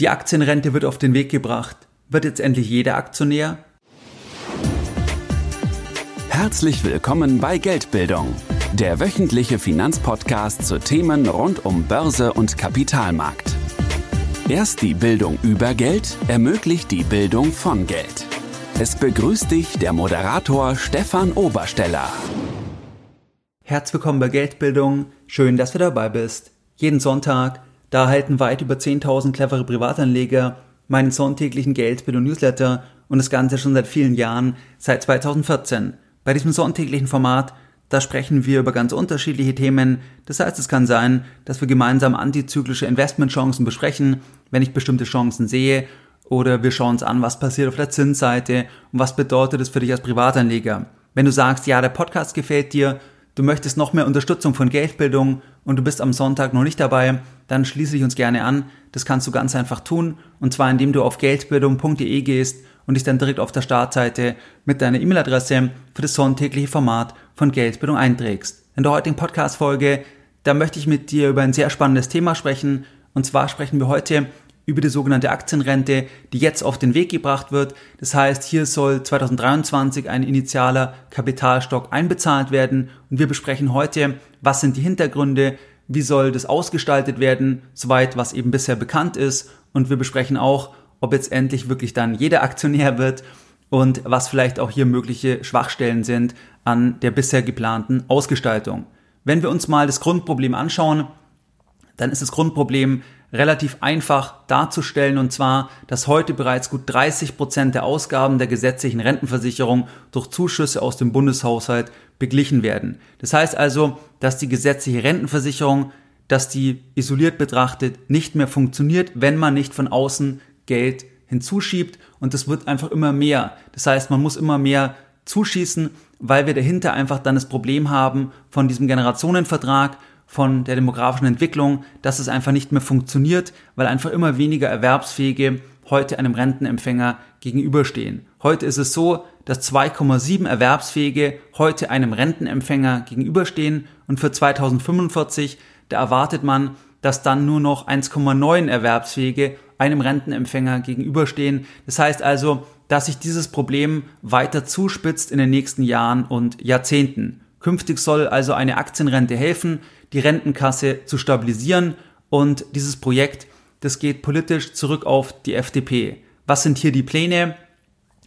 Die Aktienrente wird auf den Weg gebracht. Wird jetzt endlich jeder Aktionär? Herzlich willkommen bei Geldbildung, der wöchentliche Finanzpodcast zu Themen rund um Börse und Kapitalmarkt. Erst die Bildung über Geld ermöglicht die Bildung von Geld. Es begrüßt dich der Moderator Stefan Obersteller. Herzlich willkommen bei Geldbildung. Schön, dass du dabei bist. Jeden Sonntag da erhalten weit über 10.000 clevere Privatanleger meinen sonntäglichen Geldbildung-Newsletter und das Ganze schon seit vielen Jahren, seit 2014. Bei diesem sonntäglichen Format, da sprechen wir über ganz unterschiedliche Themen. Das heißt, es kann sein, dass wir gemeinsam antizyklische Investmentchancen besprechen, wenn ich bestimmte Chancen sehe, oder wir schauen uns an, was passiert auf der Zinsseite und was bedeutet es für dich als Privatanleger. Wenn du sagst, ja, der Podcast gefällt dir, du möchtest noch mehr Unterstützung von Geldbildung und du bist am Sonntag noch nicht dabei, dann schließe dich uns gerne an. Das kannst du ganz einfach tun und zwar indem du auf geldbildung.de gehst und dich dann direkt auf der Startseite mit deiner E-Mail-Adresse für das sonntägliche Format von Geldbildung einträgst. In der heutigen Podcast-Folge, da möchte ich mit dir über ein sehr spannendes Thema sprechen und zwar sprechen wir heute über die sogenannte Aktienrente, die jetzt auf den Weg gebracht wird. Das heißt, hier soll 2023 ein initialer Kapitalstock einbezahlt werden und wir besprechen heute, was sind die Hintergründe, wie soll das ausgestaltet werden, soweit was eben bisher bekannt ist und wir besprechen auch, ob jetzt endlich wirklich dann jeder Aktionär wird und was vielleicht auch hier mögliche Schwachstellen sind an der bisher geplanten Ausgestaltung. Wenn wir uns mal das Grundproblem anschauen, dann ist das Grundproblem relativ einfach darzustellen und zwar, dass heute bereits gut 30 Prozent der Ausgaben der gesetzlichen Rentenversicherung durch Zuschüsse aus dem Bundeshaushalt beglichen werden. Das heißt also, dass die gesetzliche Rentenversicherung, dass die isoliert betrachtet nicht mehr funktioniert, wenn man nicht von außen Geld hinzuschiebt und das wird einfach immer mehr. Das heißt, man muss immer mehr zuschießen, weil wir dahinter einfach dann das Problem haben von diesem Generationenvertrag von der demografischen Entwicklung, dass es einfach nicht mehr funktioniert, weil einfach immer weniger Erwerbsfähige heute einem Rentenempfänger gegenüberstehen. Heute ist es so, dass 2,7 Erwerbsfähige heute einem Rentenempfänger gegenüberstehen und für 2045, da erwartet man, dass dann nur noch 1,9 Erwerbsfähige einem Rentenempfänger gegenüberstehen. Das heißt also, dass sich dieses Problem weiter zuspitzt in den nächsten Jahren und Jahrzehnten. Künftig soll also eine Aktienrente helfen, die Rentenkasse zu stabilisieren und dieses Projekt, das geht politisch zurück auf die FDP. Was sind hier die Pläne?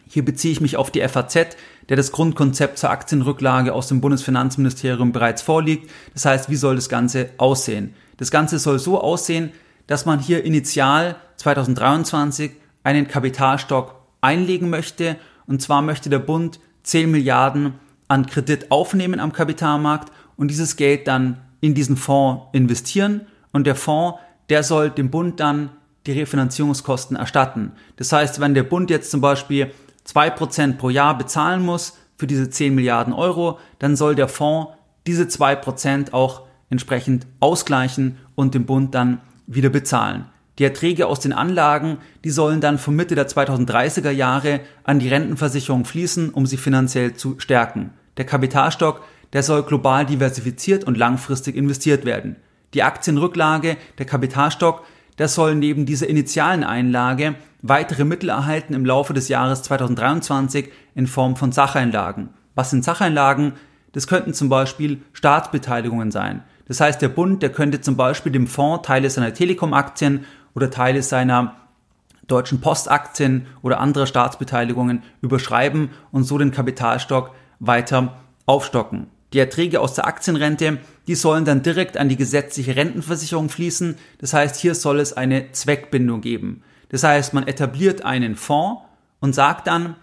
Hier beziehe ich mich auf die FAZ, der das Grundkonzept zur Aktienrücklage aus dem Bundesfinanzministerium bereits vorliegt. Das heißt, wie soll das Ganze aussehen? Das Ganze soll so aussehen, dass man hier initial 2023 einen Kapitalstock einlegen möchte. Und zwar möchte der Bund 10 Milliarden an Kredit aufnehmen am Kapitalmarkt und dieses Geld dann in diesen Fonds investieren und der Fonds, der soll dem Bund dann die Refinanzierungskosten erstatten. Das heißt, wenn der Bund jetzt zum Beispiel 2% pro Jahr bezahlen muss für diese 10 Milliarden Euro, dann soll der Fonds diese 2% auch entsprechend ausgleichen und dem Bund dann wieder bezahlen. Die Erträge aus den Anlagen, die sollen dann von Mitte der 2030er Jahre an die Rentenversicherung fließen, um sie finanziell zu stärken. Der Kapitalstock, der soll global diversifiziert und langfristig investiert werden. Die Aktienrücklage, der Kapitalstock, der soll neben dieser initialen Einlage weitere Mittel erhalten im Laufe des Jahres 2023 in Form von Sacheinlagen. Was sind Sacheinlagen? Das könnten zum Beispiel Staatsbeteiligungen sein. Das heißt, der Bund, der könnte zum Beispiel dem Fonds Teile seiner Telekom-Aktien oder Teile seiner deutschen Postaktien oder anderer Staatsbeteiligungen überschreiben und so den Kapitalstock weiter aufstocken. Die Erträge aus der Aktienrente, die sollen dann direkt an die gesetzliche Rentenversicherung fließen. Das heißt, hier soll es eine Zweckbindung geben. Das heißt, man etabliert einen Fonds und sagt dann,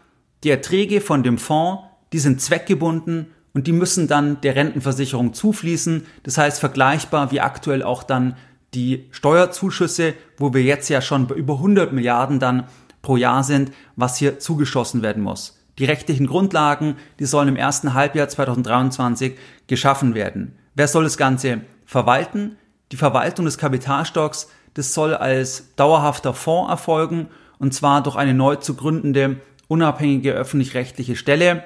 die Erträge von dem Fonds, die sind zweckgebunden und die müssen dann der Rentenversicherung zufließen. Das heißt, vergleichbar wie aktuell auch dann die Steuerzuschüsse, wo wir jetzt ja schon bei über 100 Milliarden dann pro Jahr sind, was hier zugeschossen werden muss. Die rechtlichen Grundlagen, die sollen im ersten Halbjahr 2023 geschaffen werden. Wer soll das Ganze verwalten? Die Verwaltung des Kapitalstocks, das soll als dauerhafter Fonds erfolgen und zwar durch eine neu zu gründende unabhängige öffentlich-rechtliche Stelle.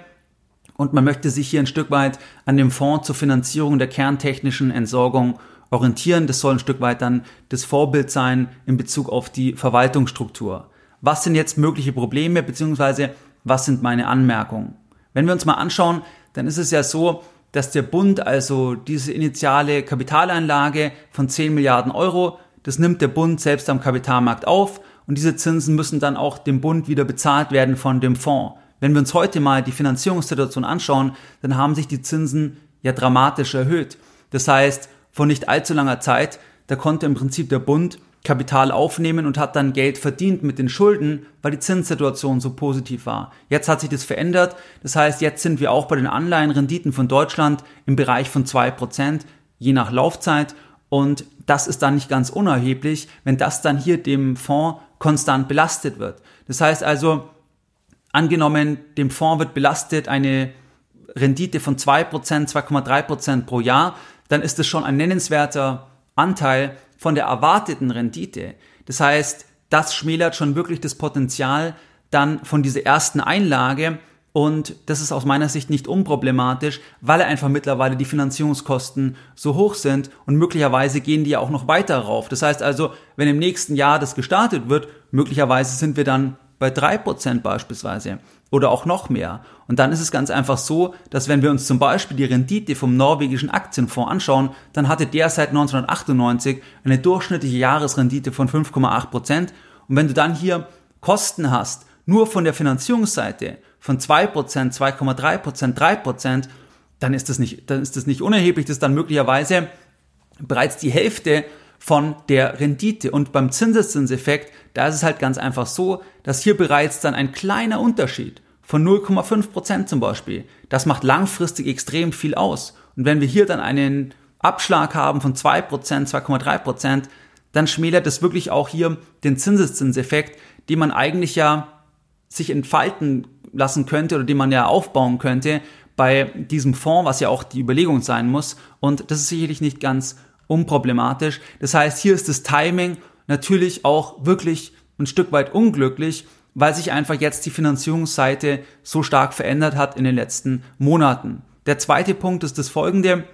Und man möchte sich hier ein Stück weit an dem Fonds zur Finanzierung der kerntechnischen Entsorgung orientieren. Das soll ein Stück weit dann das Vorbild sein in Bezug auf die Verwaltungsstruktur. Was sind jetzt mögliche Probleme beziehungsweise was sind meine Anmerkungen? Wenn wir uns mal anschauen, dann ist es ja so, dass der Bund also diese initiale Kapitaleinlage von 10 Milliarden Euro, das nimmt der Bund selbst am Kapitalmarkt auf und diese Zinsen müssen dann auch dem Bund wieder bezahlt werden von dem Fonds. Wenn wir uns heute mal die Finanzierungssituation anschauen, dann haben sich die Zinsen ja dramatisch erhöht. Das heißt, vor nicht allzu langer Zeit, da konnte im Prinzip der Bund Kapital aufnehmen und hat dann Geld verdient mit den Schulden, weil die Zinssituation so positiv war. Jetzt hat sich das verändert. Das heißt, jetzt sind wir auch bei den Anleihenrenditen von Deutschland im Bereich von zwei Prozent, je nach Laufzeit. Und das ist dann nicht ganz unerheblich, wenn das dann hier dem Fonds konstant belastet wird. Das heißt also, angenommen, dem Fonds wird belastet eine Rendite von 2%, 2,3% pro Jahr, dann ist das schon ein nennenswerter Anteil von der erwarteten Rendite. Das heißt, das schmälert schon wirklich das Potenzial dann von dieser ersten Einlage und das ist aus meiner Sicht nicht unproblematisch, weil einfach mittlerweile die Finanzierungskosten so hoch sind und möglicherweise gehen die ja auch noch weiter rauf. Das heißt also, wenn im nächsten Jahr das gestartet wird, möglicherweise sind wir dann bei drei Prozent beispielsweise oder auch noch mehr. Und dann ist es ganz einfach so, dass wenn wir uns zum Beispiel die Rendite vom norwegischen Aktienfonds anschauen, dann hatte der seit 1998 eine durchschnittliche Jahresrendite von 5,8 Prozent. Und wenn du dann hier Kosten hast, nur von der Finanzierungsseite von 2 Prozent, 2,3 Prozent, 3 Prozent, dann ist das nicht, dann ist das nicht unerheblich. Das ist dann möglicherweise bereits die Hälfte von der Rendite. Und beim Zinseszinseffekt, da ist es halt ganz einfach so, dass hier bereits dann ein kleiner Unterschied von 0,5 Prozent zum Beispiel, das macht langfristig extrem viel aus. Und wenn wir hier dann einen Abschlag haben von 2 Prozent, 2,3 Prozent, dann schmälert es wirklich auch hier den Zinseszinseffekt, den man eigentlich ja sich entfalten lassen könnte oder den man ja aufbauen könnte bei diesem Fonds, was ja auch die Überlegung sein muss. Und das ist sicherlich nicht ganz unproblematisch. Das heißt, hier ist das Timing natürlich auch wirklich ein Stück weit unglücklich, weil sich einfach jetzt die Finanzierungsseite so stark verändert hat in den letzten Monaten. Der zweite Punkt ist das folgende,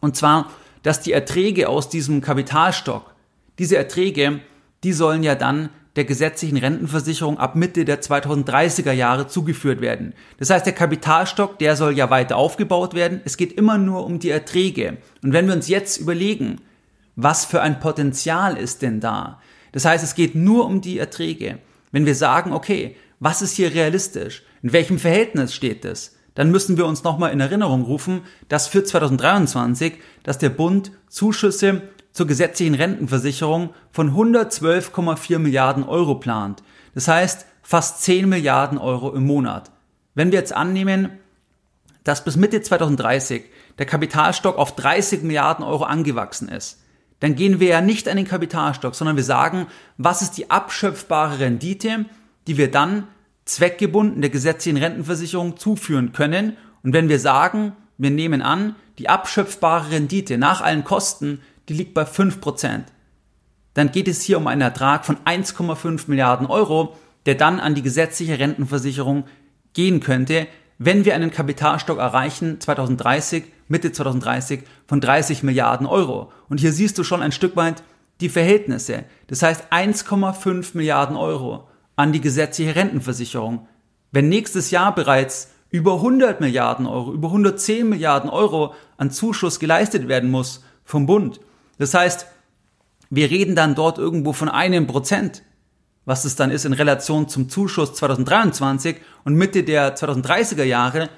und zwar, dass die Erträge aus diesem Kapitalstock, diese Erträge, die sollen ja dann der gesetzlichen Rentenversicherung ab Mitte der 2030er Jahre zugeführt werden. Das heißt, der Kapitalstock, der soll ja weiter aufgebaut werden. Es geht immer nur um die Erträge. Und wenn wir uns jetzt überlegen, was für ein Potenzial ist denn da? Das heißt, es geht nur um die Erträge. Wenn wir sagen, okay, was ist hier realistisch? In welchem Verhältnis steht das? Dann müssen wir uns nochmal in Erinnerung rufen, dass für 2023, dass der Bund Zuschüsse zur gesetzlichen Rentenversicherung von 112,4 Milliarden Euro plant. Das heißt fast 10 Milliarden Euro im Monat. Wenn wir jetzt annehmen, dass bis Mitte 2030 der Kapitalstock auf 30 Milliarden Euro angewachsen ist, dann gehen wir ja nicht an den Kapitalstock, sondern wir sagen, was ist die abschöpfbare Rendite, die wir dann zweckgebunden der gesetzlichen Rentenversicherung zuführen können. Und wenn wir sagen, wir nehmen an, die abschöpfbare Rendite nach allen Kosten die liegt bei 5%. Dann geht es hier um einen Ertrag von 1,5 Milliarden Euro, der dann an die gesetzliche Rentenversicherung gehen könnte, wenn wir einen Kapitalstock erreichen 2030, Mitte 2030 von 30 Milliarden Euro. Und hier siehst du schon ein Stück weit die Verhältnisse. Das heißt 1,5 Milliarden Euro an die gesetzliche Rentenversicherung. Wenn nächstes Jahr bereits über 100 Milliarden Euro, über 110 Milliarden Euro an Zuschuss geleistet werden muss vom Bund, das heißt, wir reden dann dort irgendwo von einem Prozent, was es dann ist in Relation zum Zuschuss 2023 und Mitte der 2030er Jahre,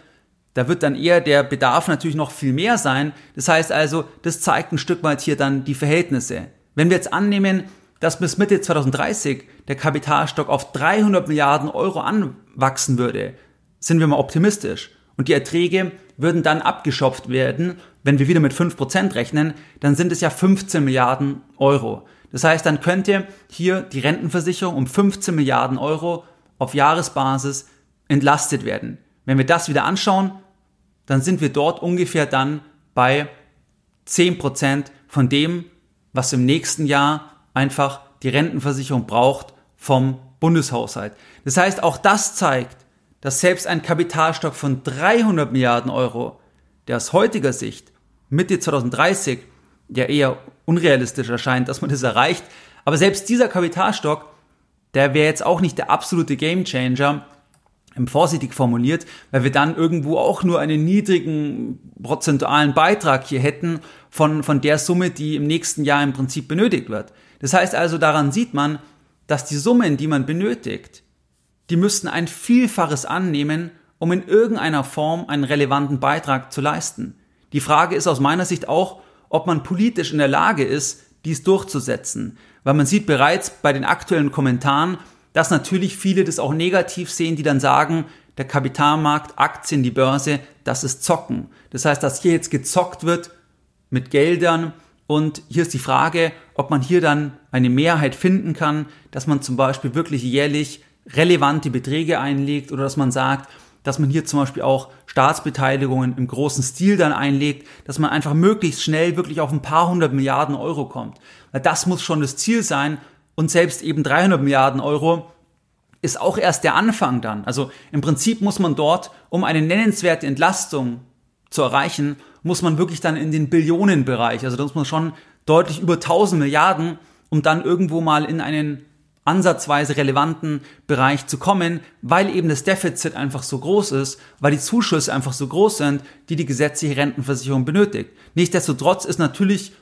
da wird dann eher der Bedarf natürlich noch viel mehr sein. Das heißt also, das zeigt ein Stück weit hier dann die Verhältnisse. Wenn wir jetzt annehmen, dass bis Mitte 2030 der Kapitalstock auf 300 Milliarden Euro anwachsen würde, sind wir mal optimistisch. Und die Erträge würden dann abgeschöpft werden wenn wir wieder mit 5% rechnen, dann sind es ja 15 Milliarden Euro. Das heißt, dann könnte hier die Rentenversicherung um 15 Milliarden Euro auf Jahresbasis entlastet werden. Wenn wir das wieder anschauen, dann sind wir dort ungefähr dann bei 10% von dem, was im nächsten Jahr einfach die Rentenversicherung braucht vom Bundeshaushalt. Das heißt, auch das zeigt, dass selbst ein Kapitalstock von 300 Milliarden Euro, der aus heutiger Sicht Mitte 2030 ja eher unrealistisch erscheint, dass man das erreicht. Aber selbst dieser Kapitalstock, der wäre jetzt auch nicht der absolute Gamechanger, vorsichtig formuliert, weil wir dann irgendwo auch nur einen niedrigen prozentualen Beitrag hier hätten von, von der Summe, die im nächsten Jahr im Prinzip benötigt wird. Das heißt also, daran sieht man, dass die Summen, die man benötigt, die müssten ein Vielfaches annehmen, um in irgendeiner Form einen relevanten Beitrag zu leisten. Die Frage ist aus meiner Sicht auch, ob man politisch in der Lage ist, dies durchzusetzen. Weil man sieht bereits bei den aktuellen Kommentaren, dass natürlich viele das auch negativ sehen, die dann sagen, der Kapitalmarkt, Aktien, die Börse, das ist Zocken. Das heißt, dass hier jetzt gezockt wird mit Geldern und hier ist die Frage, ob man hier dann eine Mehrheit finden kann, dass man zum Beispiel wirklich jährlich relevante Beträge einlegt oder dass man sagt, dass man hier zum Beispiel auch Staatsbeteiligungen im großen Stil dann einlegt, dass man einfach möglichst schnell wirklich auf ein paar hundert Milliarden Euro kommt. Weil das muss schon das Ziel sein und selbst eben 300 Milliarden Euro ist auch erst der Anfang dann. Also im Prinzip muss man dort, um eine nennenswerte Entlastung zu erreichen, muss man wirklich dann in den Billionenbereich, also da muss man schon deutlich über 1000 Milliarden, um dann irgendwo mal in einen ansatzweise relevanten Bereich zu kommen, weil eben das Defizit einfach so groß ist, weil die Zuschüsse einfach so groß sind, die die gesetzliche Rentenversicherung benötigt. Nichtsdestotrotz ist natürlich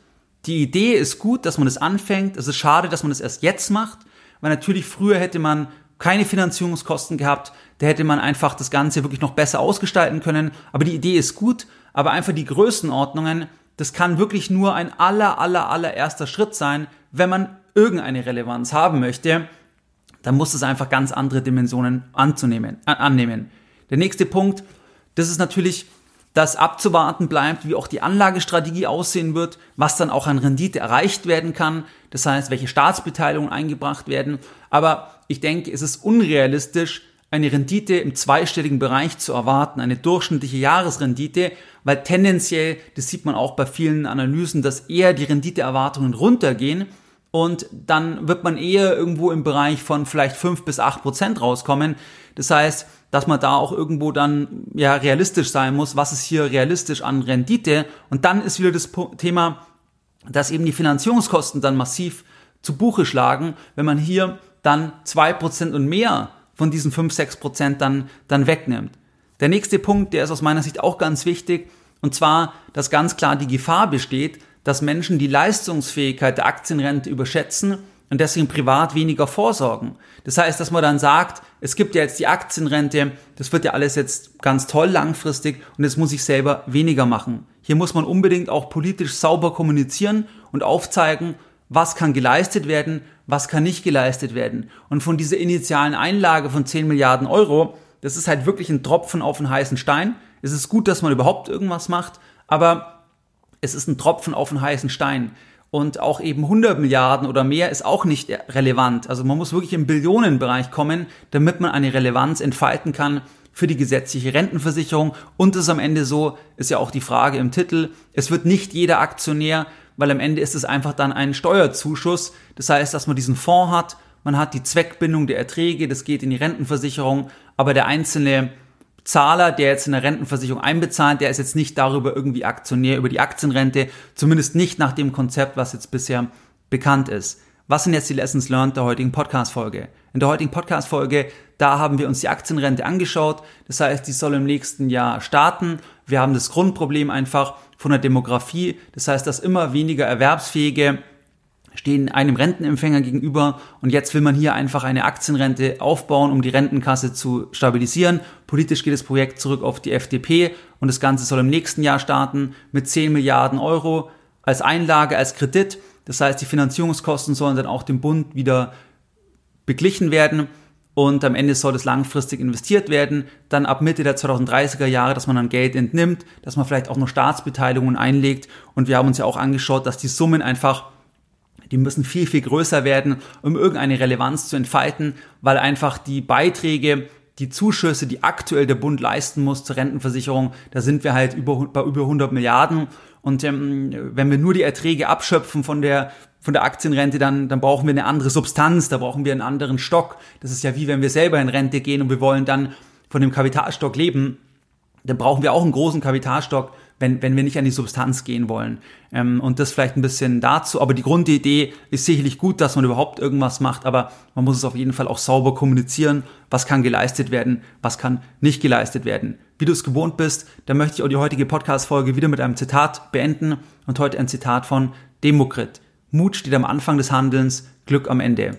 die Idee ist gut, dass man das anfängt. Es ist schade, dass man das erst jetzt macht, weil natürlich früher hätte man keine Finanzierungskosten gehabt, da hätte man einfach das Ganze wirklich noch besser ausgestalten können. Aber die Idee ist gut, aber einfach die Größenordnungen, das kann wirklich nur ein aller, aller, allererster Schritt sein, wenn man irgendeine Relevanz haben möchte, dann muss es einfach ganz andere Dimensionen anzunehmen, annehmen. Der nächste Punkt, das ist natürlich, dass abzuwarten bleibt, wie auch die Anlagestrategie aussehen wird, was dann auch an Rendite erreicht werden kann, das heißt, welche Staatsbeteiligungen eingebracht werden. Aber ich denke, es ist unrealistisch, eine Rendite im zweistelligen Bereich zu erwarten, eine durchschnittliche Jahresrendite, weil tendenziell, das sieht man auch bei vielen Analysen, dass eher die Renditeerwartungen runtergehen und dann wird man eher irgendwo im Bereich von vielleicht fünf bis acht Prozent rauskommen. Das heißt, dass man da auch irgendwo dann ja realistisch sein muss, was ist hier realistisch an Rendite und dann ist wieder das Thema, dass eben die Finanzierungskosten dann massiv zu Buche schlagen, wenn man hier dann zwei Prozent und mehr von diesen fünf sechs Prozent dann, dann wegnimmt. Der nächste Punkt, der ist aus meiner Sicht auch ganz wichtig, und zwar, dass ganz klar die Gefahr besteht, dass Menschen die Leistungsfähigkeit der Aktienrente überschätzen und deswegen privat weniger vorsorgen. Das heißt, dass man dann sagt, es gibt ja jetzt die Aktienrente, das wird ja alles jetzt ganz toll langfristig und jetzt muss ich selber weniger machen. Hier muss man unbedingt auch politisch sauber kommunizieren und aufzeigen, was kann geleistet werden, was kann nicht geleistet werden. Und von dieser initialen Einlage von 10 Milliarden Euro, das ist halt wirklich ein Tropfen auf einen heißen Stein. Es ist gut, dass man überhaupt irgendwas macht, aber es ist ein Tropfen auf einen heißen Stein. Und auch eben 100 Milliarden oder mehr ist auch nicht relevant. Also man muss wirklich im Billionenbereich kommen, damit man eine Relevanz entfalten kann für die gesetzliche Rentenversicherung. Und es ist am Ende so, ist ja auch die Frage im Titel, es wird nicht jeder Aktionär, weil am Ende ist es einfach dann ein Steuerzuschuss. Das heißt, dass man diesen Fonds hat, man hat die Zweckbindung der Erträge, das geht in die Rentenversicherung, aber der einzelne Zahler, der jetzt in der Rentenversicherung einbezahlt, der ist jetzt nicht darüber irgendwie Aktionär über die Aktienrente, zumindest nicht nach dem Konzept, was jetzt bisher bekannt ist. Was sind jetzt die Lessons learned der heutigen Podcast-Folge? In der heutigen Podcast-Folge, da haben wir uns die Aktienrente angeschaut. Das heißt, die soll im nächsten Jahr starten. Wir haben das Grundproblem einfach von der Demografie. Das heißt, dass immer weniger Erwerbsfähige stehen einem Rentenempfänger gegenüber und jetzt will man hier einfach eine Aktienrente aufbauen, um die Rentenkasse zu stabilisieren. Politisch geht das Projekt zurück auf die FDP und das Ganze soll im nächsten Jahr starten mit 10 Milliarden Euro als Einlage, als Kredit. Das heißt, die Finanzierungskosten sollen dann auch dem Bund wieder beglichen werden und am Ende soll es langfristig investiert werden. Dann ab Mitte der 2030er Jahre, dass man dann Geld entnimmt, dass man vielleicht auch noch Staatsbeteiligungen einlegt und wir haben uns ja auch angeschaut, dass die Summen einfach die müssen viel, viel größer werden, um irgendeine Relevanz zu entfalten, weil einfach die Beiträge, die Zuschüsse, die aktuell der Bund leisten muss zur Rentenversicherung, da sind wir halt über, bei über 100 Milliarden. Und ähm, wenn wir nur die Erträge abschöpfen von der von der Aktienrente, dann, dann brauchen wir eine andere Substanz, da brauchen wir einen anderen Stock. Das ist ja wie wenn wir selber in Rente gehen und wir wollen dann von dem Kapitalstock leben, dann brauchen wir auch einen großen Kapitalstock, wenn, wenn wir nicht an die Substanz gehen wollen. Ähm, und das vielleicht ein bisschen dazu. Aber die Grundidee ist sicherlich gut, dass man überhaupt irgendwas macht, aber man muss es auf jeden Fall auch sauber kommunizieren. Was kann geleistet werden, was kann nicht geleistet werden. Wie du es gewohnt bist, dann möchte ich auch die heutige Podcast-Folge wieder mit einem Zitat beenden und heute ein Zitat von Demokrit. Mut steht am Anfang des Handelns, Glück am Ende.